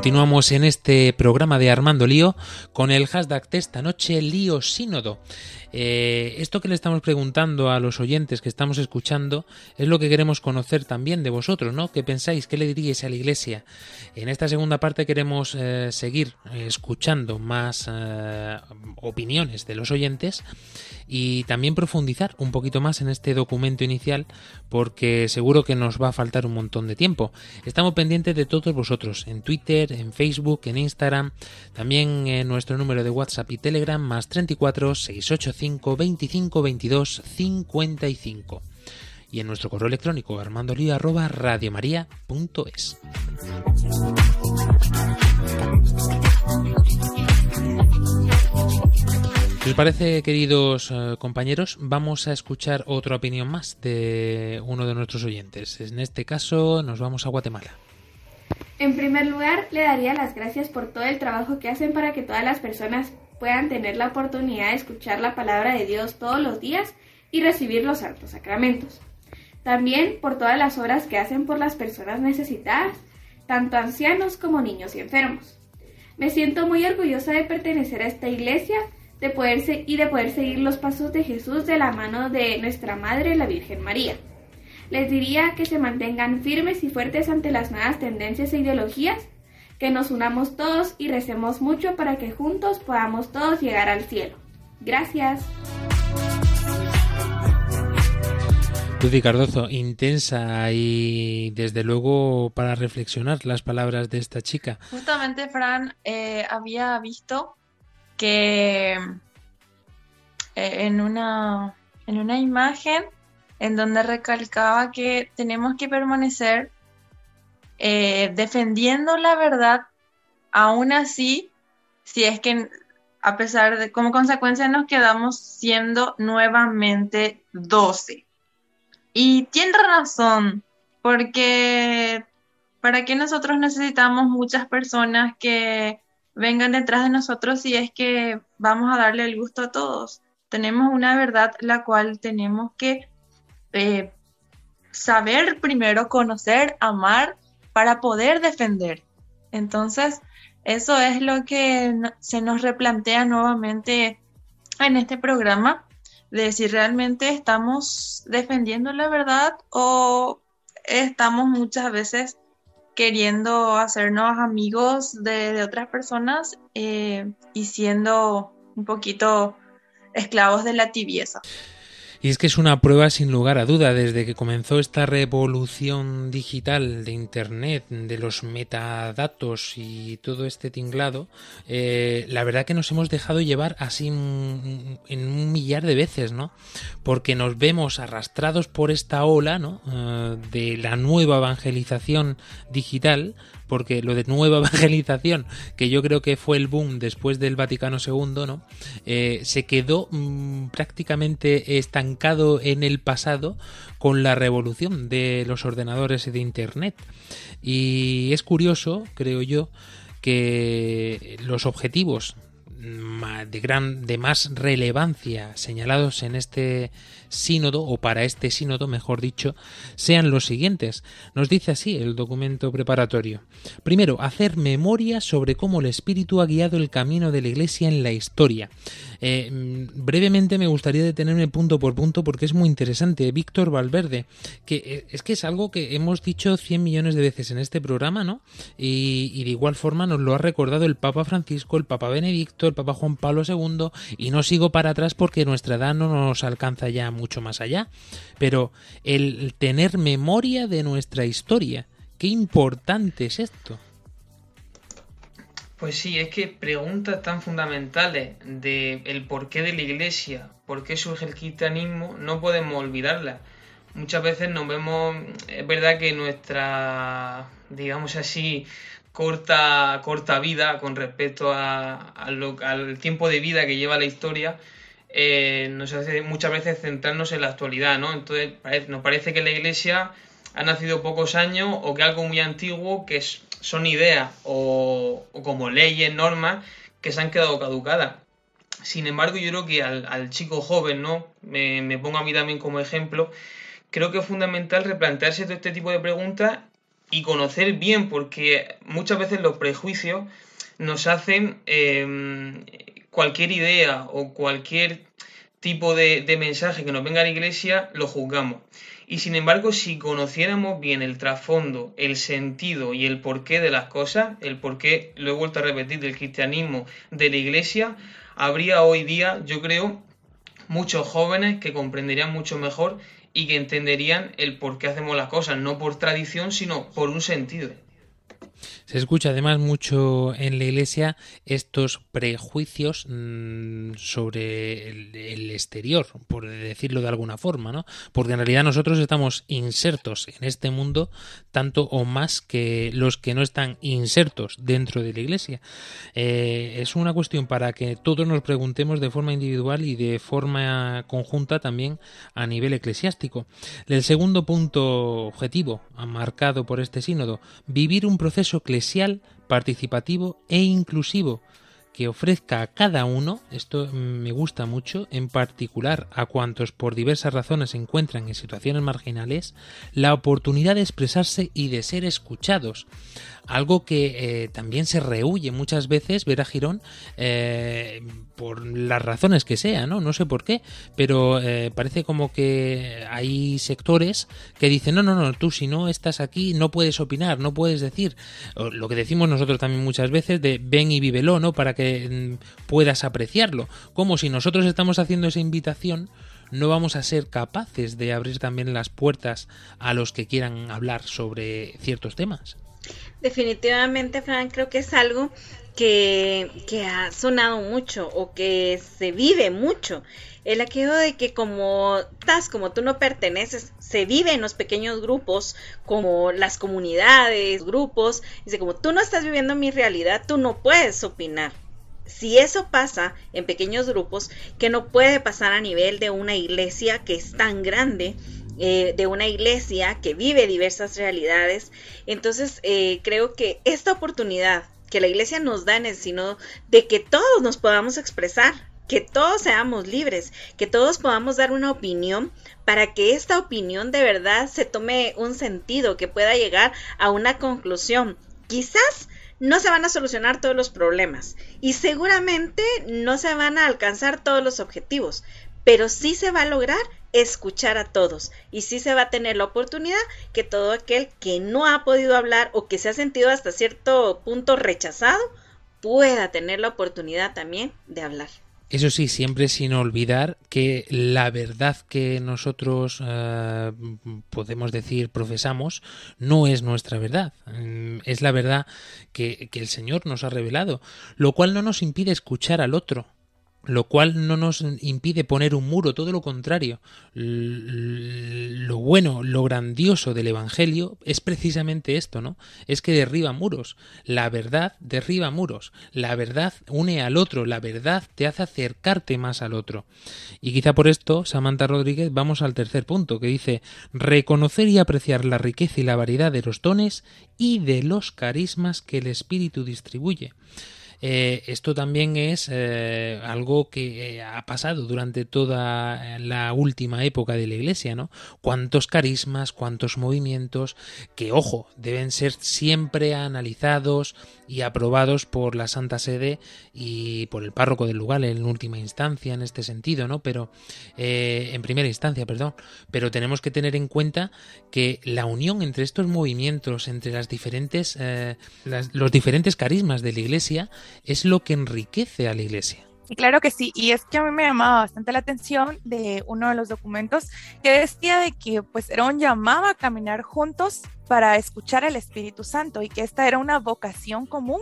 Continuamos en este programa de Armando Lío con el hashtag de esta noche Lío Sínodo. Eh, esto que le estamos preguntando a los oyentes que estamos escuchando es lo que queremos conocer también de vosotros, ¿no? ¿Qué pensáis? ¿Qué le diríais a la Iglesia? En esta segunda parte queremos eh, seguir escuchando más eh, opiniones de los oyentes y también profundizar un poquito más en este documento inicial porque seguro que nos va a faltar un montón de tiempo. Estamos pendientes de todos vosotros en Twitter, en Facebook, en Instagram, también en nuestro número de WhatsApp y Telegram más 34 685 25 22 55 y en nuestro correo electrónico armandolio arroba radiomaria.es. Si os parece, queridos eh, compañeros, vamos a escuchar otra opinión más de uno de nuestros oyentes. En este caso, nos vamos a Guatemala. En primer lugar, le daría las gracias por todo el trabajo que hacen para que todas las personas puedan tener la oportunidad de escuchar la palabra de Dios todos los días y recibir los santos sacramentos. También por todas las obras que hacen por las personas necesitadas, tanto ancianos como niños y enfermos. Me siento muy orgullosa de pertenecer a esta iglesia de poder y de poder seguir los pasos de Jesús de la mano de nuestra Madre, la Virgen María. Les diría que se mantengan firmes y fuertes ante las nuevas tendencias e ideologías, que nos unamos todos y recemos mucho para que juntos podamos todos llegar al cielo. Gracias. Lucy Cardozo, intensa y desde luego para reflexionar las palabras de esta chica. Justamente, Fran, eh, había visto que eh, en una, en una imagen en donde recalcaba que tenemos que permanecer eh, defendiendo la verdad, aún así, si es que a pesar de, como consecuencia nos quedamos siendo nuevamente 12. Y tiene razón, porque ¿para qué nosotros necesitamos muchas personas que vengan detrás de nosotros si es que vamos a darle el gusto a todos? Tenemos una verdad la cual tenemos que eh, saber primero, conocer, amar para poder defender. Entonces, eso es lo que se nos replantea nuevamente en este programa, de si realmente estamos defendiendo la verdad o estamos muchas veces queriendo hacernos amigos de, de otras personas eh, y siendo un poquito esclavos de la tibieza. Y es que es una prueba sin lugar a duda, desde que comenzó esta revolución digital de Internet, de los metadatos y todo este tinglado, eh, la verdad que nos hemos dejado llevar así en un millar de veces, ¿no? Porque nos vemos arrastrados por esta ola, ¿no? Eh, de la nueva evangelización digital, porque lo de nueva <laughs> evangelización, que yo creo que fue el boom después del Vaticano II, ¿no? Eh, se quedó mm, prácticamente estancado en el pasado con la revolución de los ordenadores y de Internet. Y es curioso, creo yo, que los objetivos de gran de más relevancia señalados en este sínodo, o para este sínodo, mejor dicho, sean los siguientes. Nos dice así el documento preparatorio. Primero, hacer memoria sobre cómo el Espíritu ha guiado el camino de la Iglesia en la historia. Eh, mm, brevemente me gustaría detenerme punto por punto porque es muy interesante. Víctor Valverde, que eh, es que es algo que hemos dicho 100 millones de veces en este programa, ¿no? Y, y de igual forma nos lo ha recordado el Papa Francisco, el Papa Benedicto, el Papa Juan Pablo II, y no sigo para atrás porque nuestra edad no nos alcanza ya mucho más allá. Pero el tener memoria de nuestra historia, qué importante es esto. Pues sí, es que preguntas tan fundamentales de el porqué de la iglesia, por qué surge el cristianismo, no podemos olvidarlas. Muchas veces nos vemos, es verdad que nuestra, digamos así, corta, corta vida con respecto a, al tiempo de vida que lleva la historia, eh, nos hace muchas veces centrarnos en la actualidad, ¿no? Entonces nos parece que la iglesia ha nacido pocos años o que algo muy antiguo que son ideas o, como leyes, normas que se han quedado caducadas. Sin embargo, yo creo que al, chico joven, ¿no? Me, pongo a mí también como ejemplo, creo que es fundamental replantearse todo este tipo de preguntas y conocer bien, porque muchas veces los prejuicios nos hacen em, cualquier idea o cualquier tipo de, mensaje que nos venga a la iglesia, lo juzgamos. Y sin embargo, si conociéramos bien el trasfondo, el sentido y el porqué de las cosas, el porqué, lo he vuelto a repetir, del cristianismo, de la iglesia, habría hoy día, yo creo, muchos jóvenes que comprenderían mucho mejor y que entenderían el por qué hacemos las cosas, no por tradición, sino por un sentido. Se escucha además mucho en la Iglesia estos prejuicios mm, sobre el, exterior, por decirlo de alguna forma, ¿no? Porque en realidad nosotros estamos insertos en este mundo tanto o más que los que no están insertos dentro de la Iglesia. Eh, es una cuestión para que todos nos preguntemos de forma individual y de forma conjunta también a nivel eclesiástico. El segundo punto objetivo marcado por este sínodo, vivir un proceso eclesial, participativo e inclusivo que ofrezca a cada uno, esto me gusta mucho, en particular a cuantos por diversas razones se encuentran en situaciones marginales, la oportunidad de expresarse y de ser escuchados algo que eh, también se rehuye muchas veces ver a Girón eh, por las razones que sea, ¿no? No sé por qué, pero eh, parece como que hay sectores que dicen, no, no, no, tú si no estás aquí no puedes opinar, no puedes decir, lo que decimos nosotros también muchas veces de ven y vívelo, ¿no? Para que mm, puedas apreciarlo, como si nosotros estamos haciendo esa invitación, no vamos a ser capaces de abrir también las puertas a los que quieran hablar sobre ciertos temas. Definitivamente, Fran, creo que es algo que, que ha sonado mucho o que se vive mucho. El aquello de que como estás, como tú no perteneces, se vive en los pequeños grupos, como las comunidades, grupos. Dice, como tú no estás viviendo mi realidad, tú no puedes opinar. Si eso pasa en pequeños grupos, que no puede pasar a nivel de una iglesia que es tan grande, eh, de una iglesia que vive diversas realidades. Entonces, eh, creo que esta oportunidad que la iglesia nos da el sino de que todos nos podamos expresar, que todos seamos libres, que todos podamos dar una opinión para que esta opinión de verdad se tome un sentido, que pueda llegar a una conclusión. Quizás no se van a solucionar todos los problemas y seguramente no se van a alcanzar todos los objetivos, pero sí se va a lograr escuchar a todos. Y sí se va a tener la oportunidad que todo aquel que no ha podido hablar o que se ha sentido hasta cierto punto rechazado pueda tener la oportunidad también de hablar. Eso sí, siempre sin olvidar que la verdad que nosotros eh, podemos decir profesamos no es nuestra verdad, mm, es la verdad que, que el Señor nos ha revelado, lo cual no nos impide escuchar al otro, lo cual no nos impide poner un muro, todo lo contrario. Lo bueno, lo grandioso del Evangelio es precisamente esto, ¿no? Es que derriba muros. La verdad derriba muros. La verdad une al otro. La verdad te hace acercarte más al otro. Y quizá por esto, Samantha Rodríguez, vamos al tercer punto, que dice reconocer y apreciar la riqueza y la variedad de los dones y de los carismas que el Espíritu distribuye. Eh, esto también es eh, algo que eh, ha pasado durante toda la última época de la Iglesia, ¿no? Cuántos carismas, cuántos movimientos, que ojo, deben ser siempre analizados y aprobados por la Santa Sede y por el párroco del lugar en última instancia en este sentido, ¿no? Pero en primera instancia, perdón. Pero tenemos que tener en cuenta que la unión entre estos movimientos, entre las diferentes, los diferentes carismas de la Iglesia, es lo que enriquece a la iglesia. Y claro que sí, y es que a mí me llamaba bastante la atención de uno de los documentos que decía de que pues era un llamado a caminar juntos para escuchar al Espíritu Santo y que esta era una vocación común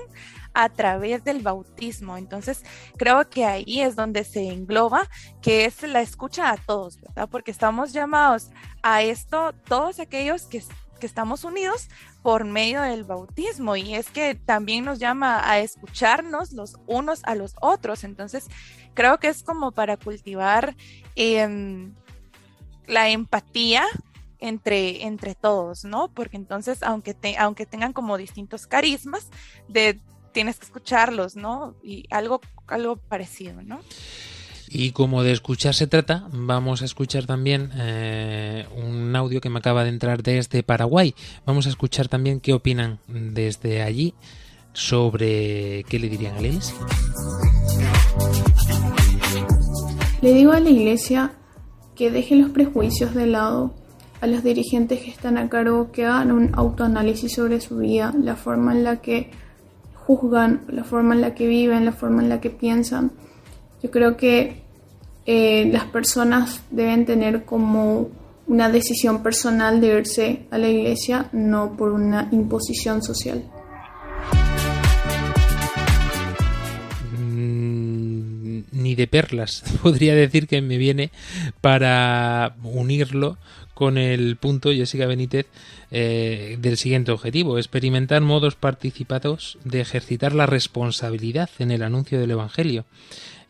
a través del bautismo. Entonces, creo que ahí es donde se engloba que es la escucha a todos, ¿verdad? Porque estamos llamados a esto todos aquellos que que estamos unidos por medio del bautismo y es que también nos llama a escucharnos los unos a los otros. Entonces, creo que es como para cultivar em, la empatía entre, entre todos, ¿no? Porque entonces, aunque, aunque tengan como distintos carismas, de, tienes que escucharlos, ¿no? Y algo, algo parecido, ¿no? Y como de escuchar se trata, vamos a escuchar también eh, un audio que me acaba de entrar desde Paraguay. Vamos a escuchar también qué opinan desde allí sobre qué le dirían a la iglesia. Le digo a la iglesia que deje los prejuicios de lado, a los dirigentes que están a cargo que hagan un autoanálisis sobre su vida, la forma en la que juzgan, la forma en la que viven, la forma en la que piensan yo creo que eh, las personas deben tener como una decisión personal de irse a la iglesia, no por una imposición social. Mm, ni de perlas, <laughs> podría decir que me viene para unirlo con el punto, Jessica Benítez, eh, del siguiente objetivo, experimentar modos participados de ejercitar la responsabilidad en el anuncio del Evangelio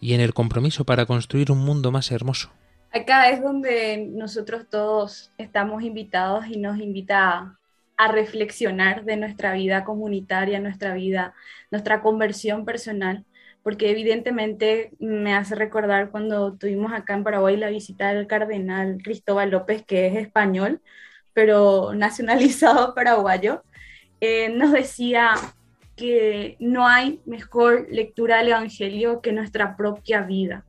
y en el compromiso para construir un mundo más hermoso. Acá es donde nosotros todos estamos invitados y nos invita a, reflexionar de nuestra vida comunitaria, nuestra vida, nuestra conversión personal, porque evidentemente me hace recordar cuando tuvimos acá en Paraguay la visita del cardenal Cristóbal López, que es español, pero <laughs> nacionalizado paraguayo, eh, nos decía que no hay mejor lectura del Evangelio que nuestra propia vida.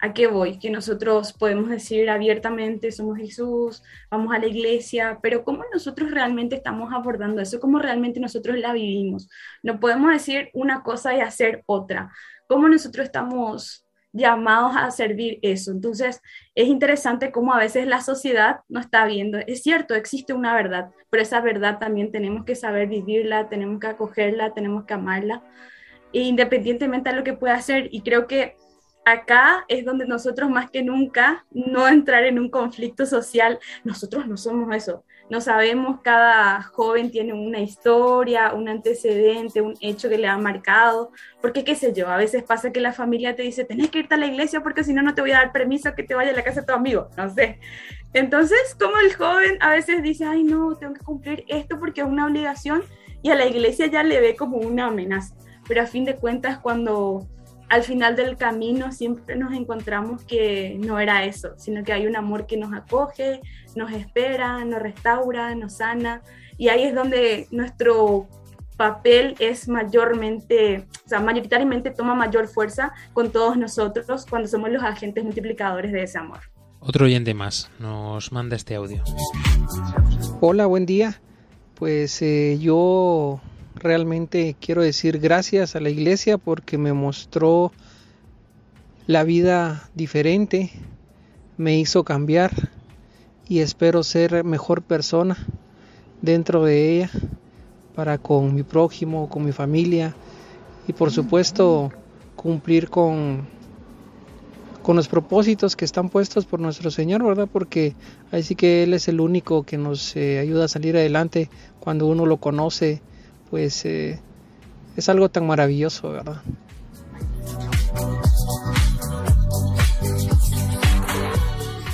¿A qué voy? Que nosotros podemos decir abiertamente, somos Jesús, vamos a la iglesia, pero ¿cómo nosotros realmente estamos abordando eso? ¿Cómo realmente nosotros la vivimos? No podemos decir una cosa y hacer otra. ¿Cómo nosotros estamos llamados a servir eso. Entonces, es interesante cómo a veces la sociedad no está viendo. Es cierto, existe una verdad, pero esa verdad también tenemos que saber vivirla, tenemos que acogerla, tenemos que amarla, e independientemente de lo que pueda hacer. Y creo que acá es donde nosotros más que nunca no entrar en un conflicto social. Nosotros no somos eso no sabemos, cada joven tiene una historia, un antecedente, un hecho que le ha marcado, porque qué sé yo, a veces pasa que la familia te dice, tenés que irte a la iglesia porque si no, no te voy a dar permiso que te vaya a la casa de tu amigo, no sé. Entonces, como el joven a veces dice, ay no, tengo que cumplir esto porque es una obligación, y a la iglesia ya le ve como una amenaza, pero a fin de cuentas cuando al final del camino siempre nos encontramos que no era eso, sino que hay un amor que nos acoge, nos espera, nos restaura, nos sana, y ahí es donde nuestro papel es mayormente, o sea, mayoritariamente toma mayor fuerza con todos nosotros cuando somos los agentes multiplicadores de ese amor. Otro oyente más nos manda este audio. Hola, buen día. Pues eh, yo realmente quiero decir gracias a la iglesia porque me mostró la vida diferente, me hizo cambiar y espero ser mejor persona dentro de ella para con mi prójimo, con mi familia y por supuesto cumplir con, con los propósitos que están puestos por nuestro Señor, ¿verdad? Porque ahí sí que Él es el único que nos eh, ayuda a salir adelante cuando uno lo conoce, pues eh, es algo tan maravilloso, ¿verdad?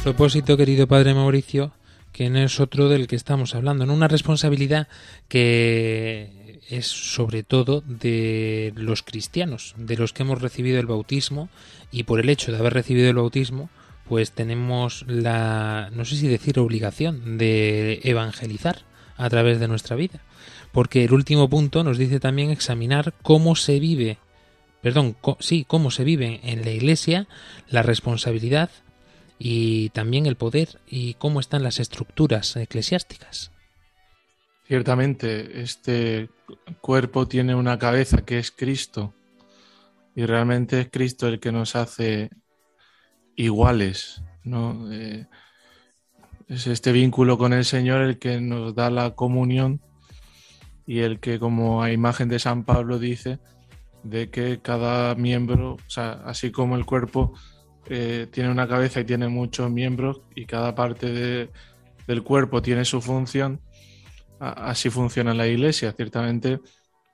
Propósito, querido Padre Mauricio, que no es otro del que estamos hablando, en una responsabilidad que es sobre todo de los cristianos, de los que hemos recibido el bautismo y por el hecho de haber recibido el bautismo, pues tenemos la, no sé si decir obligación de evangelizar a través de nuestra vida, porque el último punto nos dice también examinar cómo se vive, perdón, sí, cómo se vive en la Iglesia la responsabilidad y también el poder y cómo están las estructuras eclesiásticas. Ciertamente, este cuerpo tiene una cabeza que es Cristo y realmente es Cristo el que nos hace iguales, ¿no? Eh, es este vínculo con el Señor el que nos da la comunión y el que, como a imagen de San Pablo dice, de que cada miembro, o sea, así como el cuerpo eh, tiene una cabeza y tiene muchos miembros y cada parte del cuerpo tiene su función, así funciona la iglesia. Ciertamente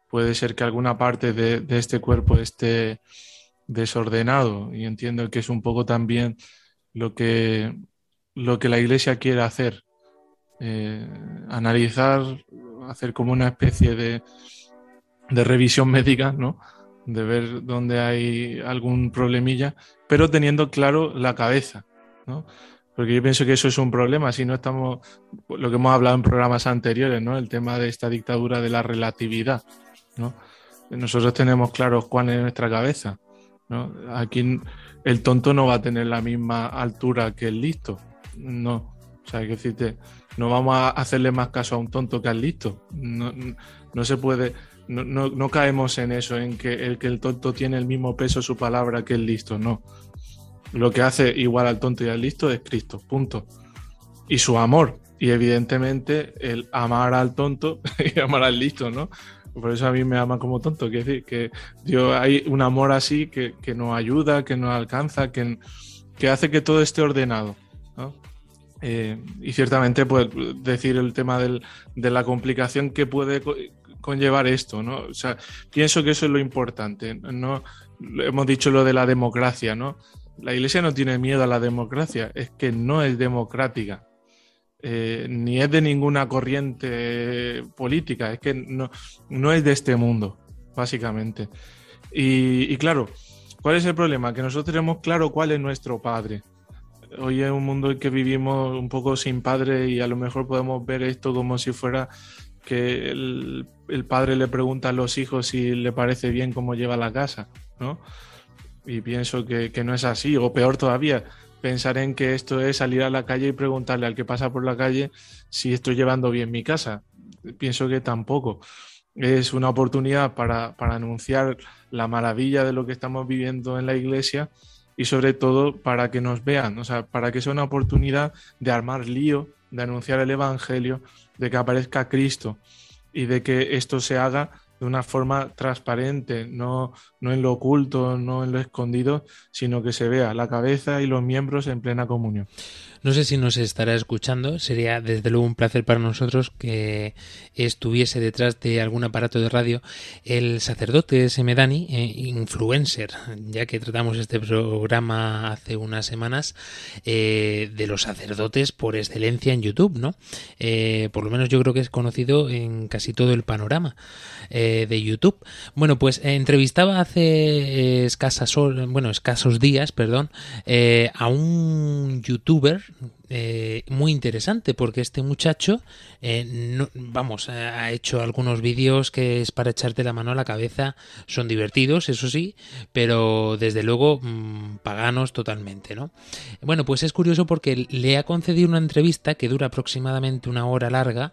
puede ser que alguna parte de, este cuerpo esté desordenado y entiendo que es un poco también lo que, lo que la iglesia quiere hacer. Eh, analizar, hacer como una especie de, de revisión médica, ¿no? de ver dónde hay algún problemilla, pero teniendo claro la cabeza, ¿no? Porque yo pienso que eso es un problema, si no estamos, lo que hemos hablado en programas anteriores, ¿no? El tema de esta dictadura de la relatividad, ¿no? Nosotros tenemos claro cuál es nuestra cabeza, ¿no? Aquí el tonto no va a tener la misma altura que el listo, no. O sea, hay que decirte, no vamos a hacerle más caso a un tonto que al listo. No, no se puede, no, caemos en eso, en que el que el tonto tiene el mismo peso su palabra que el listo, no. Lo que hace igual al tonto y al listo es Cristo, punto. Y su amor. Y evidentemente el amar al tonto <laughs> y amar al listo, ¿no? Por eso a mí me ama como tonto. Quiere decir que Dios, hay un amor así que, nos ayuda, que nos alcanza, que, que hace que todo esté ordenado. Eh, y ciertamente, pues decir el tema de la complicación que puede conllevar esto, ¿no? O sea, pienso que eso es lo importante. No hemos dicho lo de la democracia, ¿no? La Iglesia no tiene miedo a la democracia, es que no es democrática. Eh, ni es de ninguna corriente política, es que no, es de este mundo, básicamente. Y, claro, ¿cuál es el problema? Que nosotros tenemos claro cuál es nuestro padre. Hoy es un mundo en que vivimos un poco sin padre y a lo mejor podemos ver esto como si fuera que el, padre le pregunta a los hijos si le parece bien cómo lleva la casa, ¿no? Y pienso que, no es así, o peor todavía, pensar en que esto es salir a la calle y preguntarle al que pasa por la calle si estoy llevando bien mi casa. Pienso que tampoco. Es una oportunidad para, para anunciar la maravilla de lo que estamos viviendo en la iglesia y sobre todo para que nos vean, o sea, para que sea una oportunidad de armar lío, de anunciar el Evangelio, de que aparezca Cristo y de que esto se haga de una forma transparente, no, no en lo oculto, no en lo escondido, sino que se vea la cabeza y los miembros en plena comunión. No sé si nos estará escuchando, sería desde luego un placer para nosotros que estuviese detrás de algún aparato de radio el sacerdote Semedani, eh, influencer, ya que tratamos este programa hace unas semanas, eh, de los sacerdotes por excelencia en YouTube, ¿no? Eh, por lo menos yo creo que es conocido en casi todo el panorama de YouTube. Bueno, pues entrevistaba hace bueno, escasos días, perdón, a un youtuber eh, muy interesante porque este muchacho, eh, vamos, ha hecho algunos vídeos que es para echarte la mano a la cabeza, son divertidos, eso sí, pero desde luego mm, paganos totalmente, ¿no? Bueno, pues es curioso porque le ha concedido una entrevista que dura aproximadamente una hora larga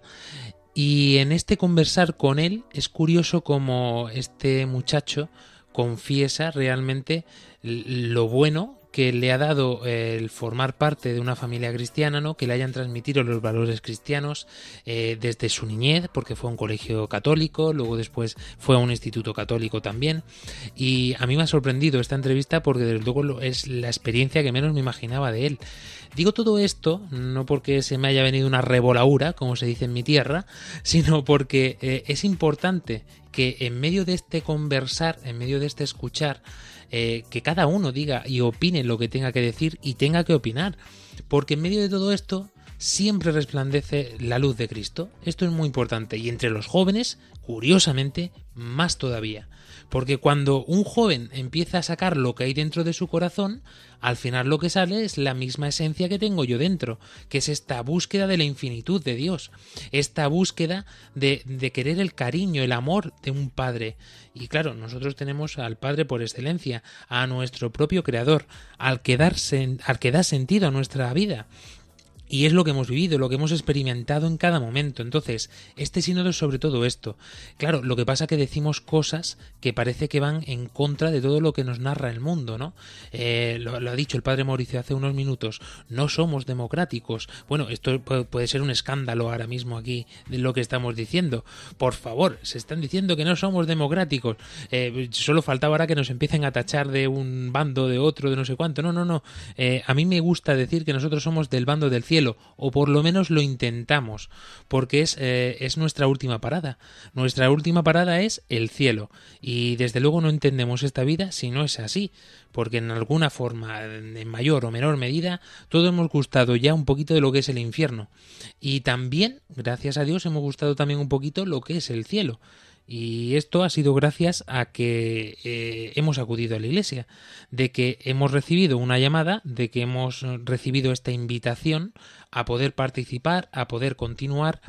y en este conversar con él es curioso como este muchacho confiesa realmente lo bueno que le ha dado el formar parte de una familia cristiana, ¿no? que le hayan transmitido los valores cristianos eh, desde su niñez, porque fue a un colegio católico, luego después fue a un instituto católico también. Y a mí me ha sorprendido esta entrevista porque desde luego es la experiencia que menos me imaginaba de él. Digo todo esto no porque se me haya venido una revolaura, como se dice en mi tierra, sino porque eh, es importante que en medio de este conversar, en medio de este escuchar, eh, que cada uno diga y opine lo que tenga que decir y tenga que opinar. Porque en medio de todo esto siempre resplandece la luz de Cristo. Esto es muy importante. Y entre los jóvenes, curiosamente, más todavía. Porque cuando un joven empieza a sacar lo que hay dentro de su corazón, al final lo que sale es la misma esencia que tengo yo dentro, que es esta búsqueda de la infinitud de Dios, esta búsqueda de, de querer el cariño, el amor de un padre. Y claro, nosotros tenemos al Padre por excelencia, a nuestro propio Creador, al que, al que da sentido a nuestra vida. Y es lo que hemos vivido, lo que hemos experimentado en cada momento. Entonces, este sínodo es sobre todo esto. Claro, lo que pasa es que decimos cosas que parece que van en contra de todo lo que nos narra el mundo, ¿no? Eh, lo, ha dicho el padre Mauricio hace unos minutos, no somos democráticos. Bueno, esto puede, ser un escándalo ahora mismo aquí de lo que estamos diciendo. Por favor, se están diciendo que no somos democráticos. Eh, solo faltaba ahora que nos empiecen a tachar de un bando, de otro, de no sé cuánto. No, no, no. Eh, a mí me gusta decir que nosotros somos del bando del cielo o por lo menos lo intentamos, porque es, eh, es nuestra última parada. Nuestra última parada es el cielo, y desde luego no entendemos esta vida si no es así, porque en alguna forma, en mayor o menor medida, todos hemos gustado ya un poquito de lo que es el infierno. Y también, gracias a Dios, hemos gustado también un poquito lo que es el cielo. Y esto ha sido gracias a que eh, hemos acudido a la iglesia, de que hemos recibido una llamada, de que hemos recibido esta invitación a poder participar, a poder continuar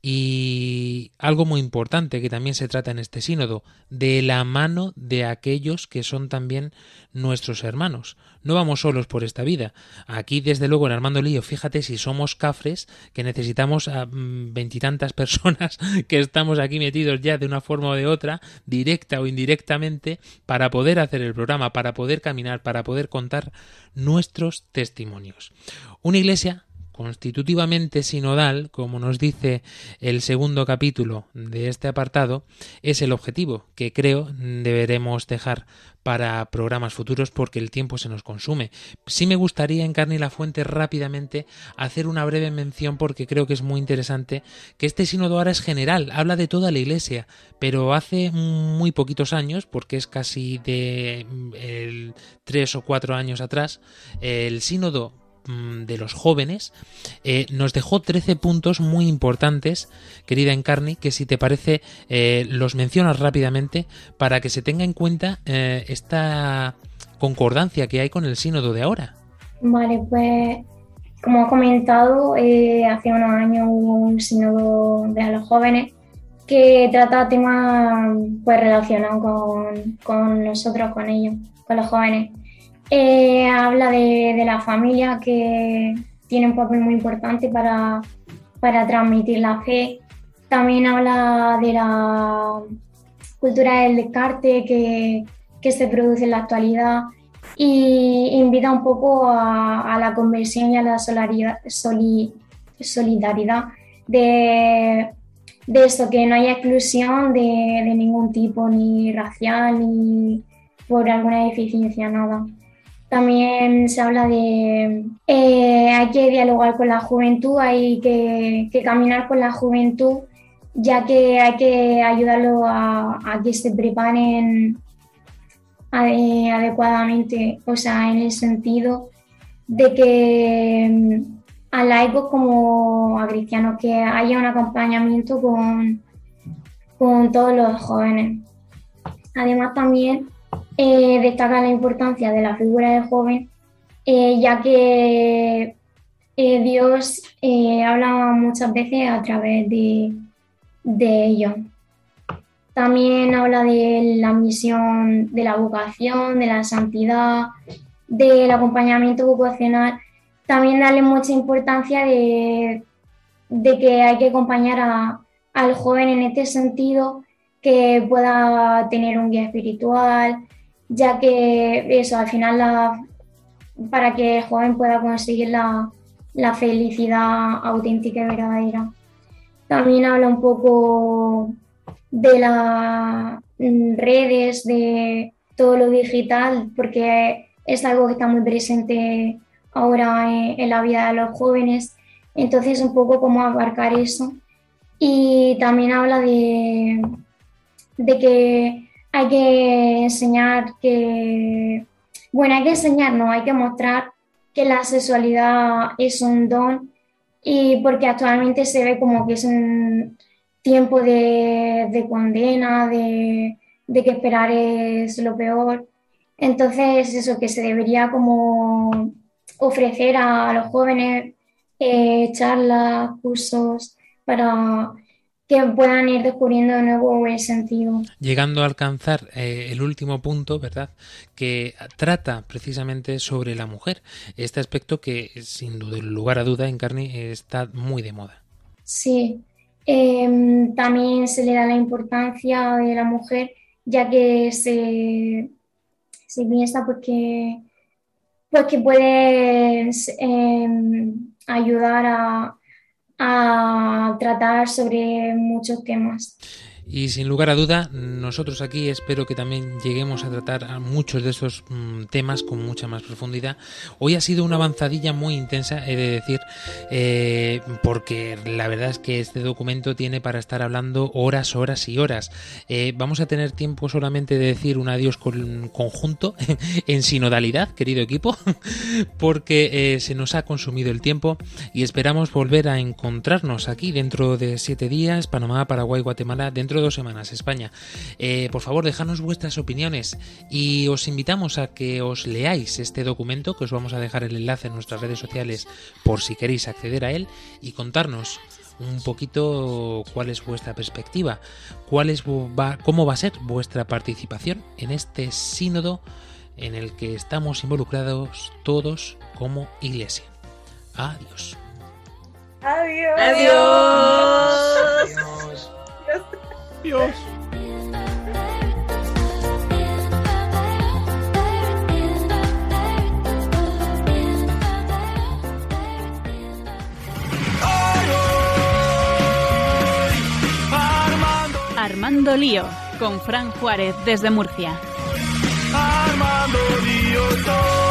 y algo muy importante que también se trata en este sínodo, de la mano de aquellos que son también nuestros hermanos. No vamos solos por esta vida. Aquí, desde luego, en Armando Lío, fíjate si somos cafres, que necesitamos a mm, veintitantas <laughs> personas que estamos aquí metidos ya de una forma o de otra, directa o indirectamente, para poder hacer el programa, para poder caminar, para poder contar nuestros testimonios. Una iglesia constitutivamente sinodal, como nos dice el segundo capítulo de este apartado, es el objetivo que creo deberemos dejar para programas futuros porque el tiempo se nos consume. Sí me gustaría en carne y la fuente rápidamente hacer una breve mención porque creo que es muy interesante que este sínodo ahora es general, habla de toda la iglesia, pero hace muy poquitos años, porque es casi de el, tres o cuatro años atrás, el sínodo Mm, de los jóvenes, eh, nos dejó 13 puntos muy importantes, querida Encarni, que si te parece eh, los mencionas rápidamente para que se tenga en cuenta eh, esta concordancia que hay con el sínodo de ahora. Vale, pues como he comentado, hace unos años hubo un sínodo de los jóvenes que trata temas pues relacionados con, con nosotros, con ellos, con los jóvenes. Eh, habla de, la familia que tiene un papel muy importante para, transmitir la fe. También habla de la cultura del descarte que, se produce en la actualidad y invita un poco a, la conversión y a la solidaridad, solidaridad de, eso, que no haya exclusión de, de ningún tipo, ni racial, ni por alguna deficiencia, nada. También se habla de eh, hay que dialogar con la juventud, hay que, caminar con la juventud, ya que hay que ayudarlo a, que se preparen adecuadamente, o sea, en el sentido de que mm, a laicos como a cristianos, que haya un acompañamiento con, con todos los jóvenes. Además también eh, destaca la importancia de la figura del joven, eh, ya que eh, Dios habla muchas veces a través de, ellos. También habla de la misión, de la vocación, de la santidad, del acompañamiento vocacional. También darle mucha importancia de, de que hay que acompañar a, al joven en este sentido que pueda tener un guía espiritual, ya que eso, al final, la, para que el joven pueda conseguir la, la felicidad auténtica y verdadera. También habla un poco de las redes, de todo lo digital, porque es algo que está muy presente ahora en, la vida de los jóvenes. Entonces, un poco cómo abarcar eso. Y también habla de, de que hay que enseñar que, bueno, hay que enseñar, no, hay que mostrar que la sexualidad es un don y porque actualmente se ve como que es un tiempo de, condena, de, de, que esperar es lo peor. Entonces, eso que se debería como ofrecer a los jóvenes eh, charlas, cursos para que puedan ir descubriendo de nuevo el sentido. Llegando a alcanzar eh, el último punto, ¿verdad? Que trata precisamente sobre la mujer, este aspecto que sin lugar a duda en carne está muy de moda. Sí, em, también se le da la importancia de la mujer, ya que se, se piensa porque, pues que puede em, ayudar a, a tratar sobre muchos temas. Y sin lugar a duda, nosotros aquí espero que también lleguemos a tratar a muchos de estos mm, temas con mucha más profundidad. Hoy ha sido una avanzadilla muy intensa, he de decir, eh, porque la verdad es que este documento tiene para estar hablando horas, horas y horas. Eh, vamos a tener tiempo solamente de decir un adiós con, conjunto <laughs> en sinodalidad, querido equipo, <laughs> porque eh, se nos ha consumido el tiempo y esperamos volver a encontrarnos aquí dentro de siete días, Panamá, Paraguay, Guatemala, dentro dos semanas, España. Eh, por favor, dejadnos vuestras opiniones y os invitamos a que os leáis este documento, que os vamos a dejar el enlace en nuestras redes sociales por si queréis acceder a él y contarnos un poquito cuál es vuestra perspectiva, cuál es, cómo va a ser vuestra participación en este sínodo en el que estamos involucrados todos como iglesia. Adiós. Adiós. Adiós. Adiós. <laughs> Dios. Armando Lío, con Fran Juárez desde Murcia. Armando Lío